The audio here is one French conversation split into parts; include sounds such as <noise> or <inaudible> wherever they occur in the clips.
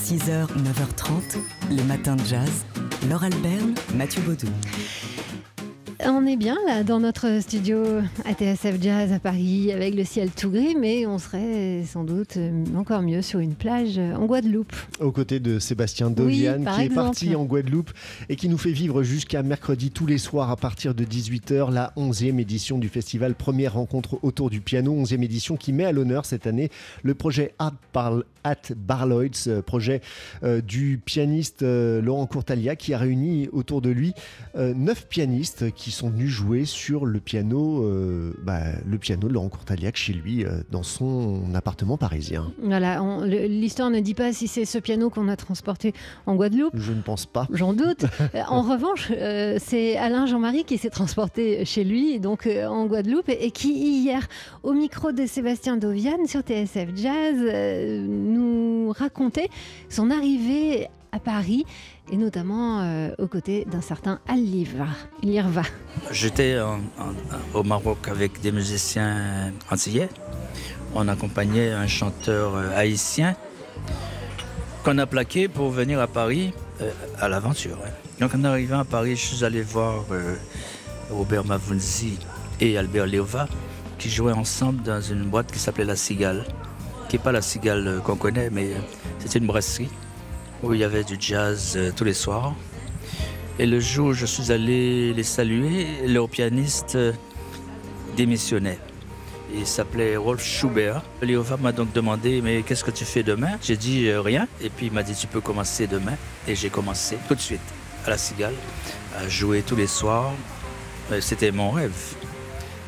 6h, 9h30, les matins de jazz. Laure Alberne, Mathieu Baudou. On est bien là dans notre studio ATSF Jazz à Paris avec le ciel tout gris, mais on serait sans doute encore mieux sur une plage en Guadeloupe. Aux côtés de Sébastien Dovian qui est parti en Guadeloupe et qui nous fait vivre jusqu'à mercredi tous les soirs à partir de 18h la 11e édition du festival Première rencontre autour du piano, 11e édition qui met à l'honneur cette année le projet Art at Barloids, euh, projet euh, du pianiste euh, Laurent Courtalia qui a réuni autour de lui neuf pianistes qui sont venus jouer sur le piano, bah, le piano de Laurent Courtaliac chez lui dans son appartement parisien. Voilà, l'histoire ne dit pas si c'est ce piano qu'on a transporté en Guadeloupe. Je ne pense pas. J'en doute. <laughs> en revanche, c'est Alain Jean-Marie qui s'est transporté chez lui, donc en Guadeloupe, et qui hier, au micro de Sébastien Dovian sur TSF Jazz, raconter son arrivée à Paris et notamment euh, aux côtés d'un certain Al Lirva. J'étais au Maroc avec des musiciens antillais. On accompagnait un chanteur euh, haïtien qu'on a plaqué pour venir à Paris euh, à l'aventure. Donc en arrivant à Paris, je suis allé voir Robert Mavunzi et Albert Leova qui jouaient ensemble dans une boîte qui s'appelait La Cigale qui n'est pas la cigale qu'on connaît, mais c'était une brasserie où il y avait du jazz euh, tous les soirs. Et le jour où je suis allé les saluer, leur pianiste euh, démissionnait. Il s'appelait Rolf Schubert. Léova m'a donc demandé Mais qu'est-ce que tu fais demain? J'ai dit euh, Rien. Et puis il m'a dit Tu peux commencer demain. Et j'ai commencé tout de suite à la cigale, à jouer tous les soirs. C'était mon rêve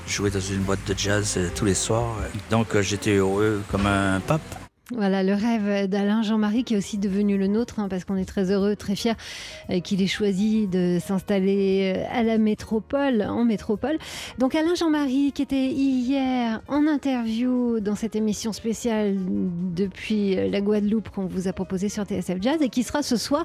jouer dans une boîte de jazz euh, tous les soirs. Donc euh, j'étais heureux comme un pape. Voilà le rêve d'Alain Jean-Marie qui est aussi devenu le nôtre hein, parce qu'on est très heureux, très fiers euh, qu'il ait choisi de s'installer euh, à la métropole, en métropole. Donc Alain Jean-Marie qui était hier en interview dans cette émission spéciale depuis euh, la Guadeloupe qu'on vous a proposée sur TSF Jazz et qui sera ce soir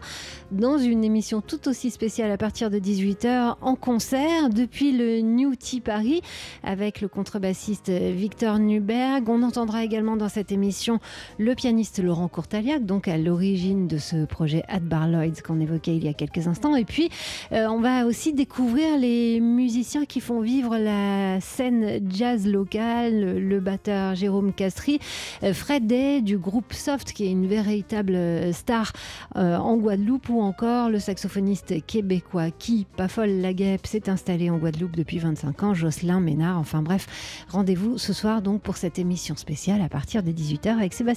dans une émission tout aussi spéciale à partir de 18h en concert depuis le New Tea Paris avec le contrebassiste Victor Nuberg. On entendra également dans cette émission le pianiste Laurent Courtaliac, donc à l'origine de ce projet At Lloyds qu'on évoquait il y a quelques instants. Et puis, euh, on va aussi découvrir les musiciens qui font vivre la scène jazz locale, le batteur Jérôme Castry, euh, Fred Day du groupe Soft, qui est une véritable euh, star en Guadeloupe, ou encore le saxophoniste québécois qui, pas folle la guêpe, s'est installé en Guadeloupe depuis 25 ans, Jocelyn Ménard. Enfin bref, rendez-vous ce soir donc pour cette émission spéciale à partir de 18h avec Sébastien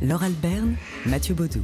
Laure Alberne, Mathieu Baudou.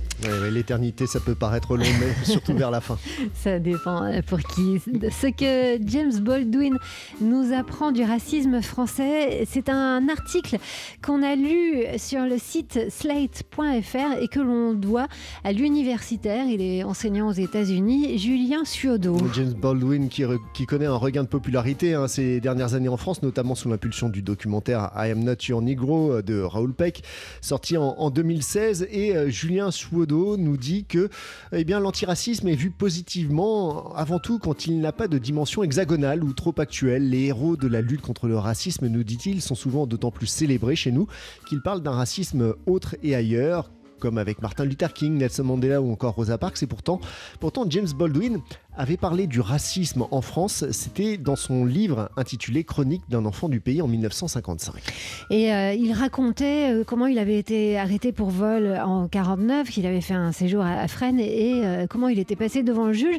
L'éternité, ça peut paraître long, mais <laughs> surtout vers la fin. Ça dépend euh, pour qui. Ce que James Baldwin nous apprend du racisme français, c'est un article qu'on a lu sur le site slate.fr et que l'on doit à l'universitaire, il est enseignant aux États-Unis, Julien Suodo. James Baldwin qui, qui, connaît un regain de popularité hein, ces dernières années en France, notamment sous l'impulsion du documentaire I Am Not Your Negro de Raoul Peck, sorti en, en 2016 et euh, Julien Suodo nous dit que eh l'antiracisme est vu positivement avant tout quand il n'a pas de dimension hexagonale ou trop actuelle. Les héros de la lutte contre le racisme, nous dit-il, sont souvent d'autant plus célébrés chez nous qu'ils parlent d'un racisme autre et ailleurs comme avec Martin Luther King, Nelson Mandela ou encore Rosa Parks. Et pourtant, pourtant James Baldwin avait parlé du racisme en France. C'était dans son livre intitulé Chronique d'un enfant du pays en 1955. Et euh, il racontait euh, comment il avait été arrêté pour vol en 49, qu'il avait fait un séjour à, Fresnes et, euh, comment il était passé devant le juge.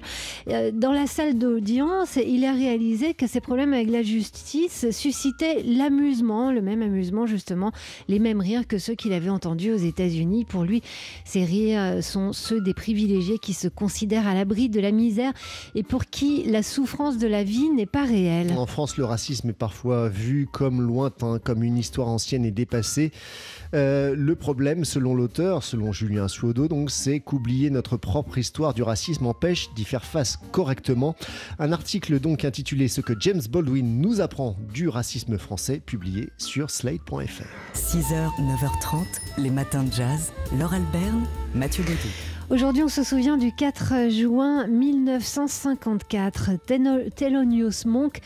dans la salle d'audience, il a réalisé que ses problèmes avec la justice suscitaient l'amusement, le même amusement justement, les mêmes rires que ceux qu'il avait entendus aux États-Unis. Pour lui, ces rires sont ceux des privilégiés qui se considèrent à l'abri de la misère et pour qui la souffrance de la vie n'est pas réelle. En France, le racisme est parfois vu comme lointain, comme une histoire ancienne et dépassée. Euh, le problème, selon l'auteur, selon Julien Suodo, donc, c'est qu'oublier notre propre histoire du racisme empêche d'y faire face correctement. Un article donc intitulé Ce que James Baldwin nous apprend du racisme français, publié sur slate.fr. 6h, 9h30, les matins de jazz. Laure Alberne, Mathieu Baudou. Aujourd'hui, on se souvient du 4 juin 1954. Thelonious Monk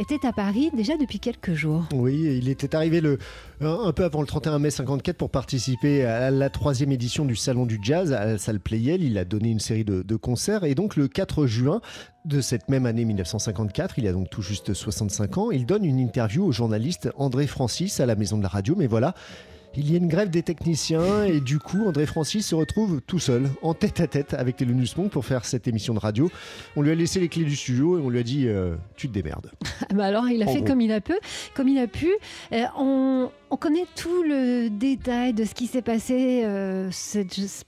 était à Paris déjà depuis quelques jours. Oui, il était arrivé le, un peu avant le 31 mai 54 pour participer à la troisième édition du Salon du Jazz à la salle Playel. Il a donné une série de, de concerts et donc le 4 juin de cette même année 1954, il a donc tout juste 65 ans, il donne une interview au journaliste André Francis à la Maison de la Radio. Mais voilà, il y a une grève des techniciens et du coup, André Francis se retrouve tout seul, en tête à tête avec Thelonious Monk pour faire cette émission de radio. On lui a laissé les clés du studio et on lui a dit euh, Tu te démerdes. <laughs> bah alors, il a fait comme il a pu. Comme il a pu. Euh, on, on connaît tout le détail de ce qui s'est passé euh,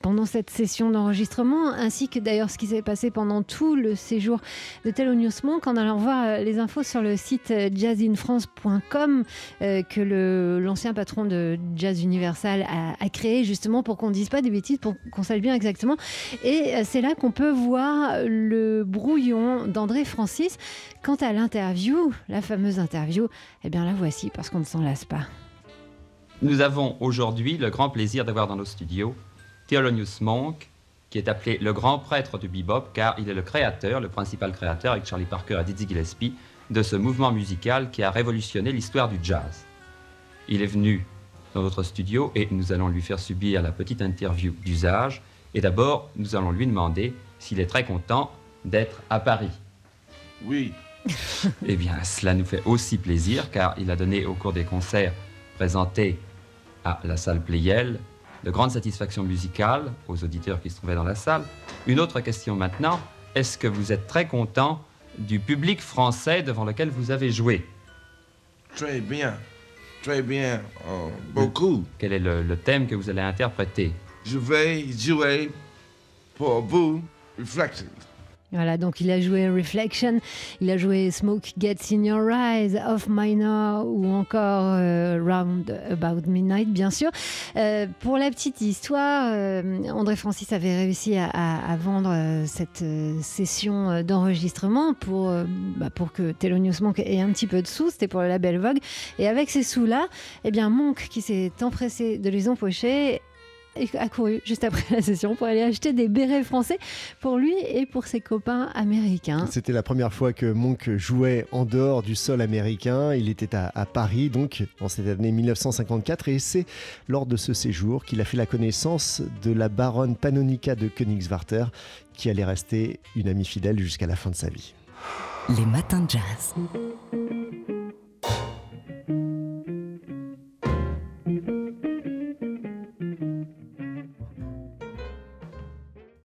pendant cette session d'enregistrement, ainsi que d'ailleurs ce qui s'est passé pendant tout le séjour de Thelonious Monk en allant voir euh, les infos sur le site euh, jazzinfrance.com que l'ancien patron de Jazz Universal a, créé justement pour qu'on ne dise pas des bêtises, pour qu'on sache bien exactement. Et c'est là qu'on peut voir le brouillon d'André Francis. Quant à l'interview, la fameuse interview, eh bien la voici parce qu'on ne s'en lasse pas. Nous avons aujourd'hui le grand plaisir d'avoir dans nos studios Thelonious Monk, qui est appelé le grand prêtre du bebop, car il est le créateur, le principal créateur, avec Charlie Parker et Dizzy Gillespie, de ce mouvement musical qui a révolutionné l'histoire du jazz. Il est venu dans notre studio et nous allons lui faire subir la petite interview d'usage. Et d'abord, nous allons lui demander s'il est très content d'être à Paris. Oui. eh bien, cela nous fait aussi plaisir car il a donné au cours des concerts présentés à la salle Playel, de grande satisfaction musicale aux auditeurs qui se trouvaient dans la salle. Une autre question maintenant, est-ce que vous êtes très content du public français devant lequel vous avez joué? Très bien, très bien, euh, beaucoup. Quel est le, le thème que vous allez interpréter? Je vais jouer pour vous Reflections. Voilà, donc il a joué Reflection, il a joué Smoke Gets in Your Eyes, Off Minor ou encore euh, Round About Midnight, bien sûr. Euh, pour la petite histoire, euh, André Francis avait réussi à, vendre cette session d'enregistrement pour, bah, pour que Thelonious Monk ait un petit peu de sous, c'était pour le label Vogue. Et avec ces sous-là, eh bien Monk, qui s'est empressé de les empocher, a couru juste après la session pour aller acheter des bérets français pour lui et pour ses copains américains. C'était la première fois que Monk jouait en dehors du sol américain. Il était à, Paris, donc en cette année 1954, et c'est lors de ce séjour qu'il a fait la connaissance de la baronne Panonica de Königswarter, qui allait rester une amie fidèle jusqu'à la fin de sa vie. Les matins de jazz.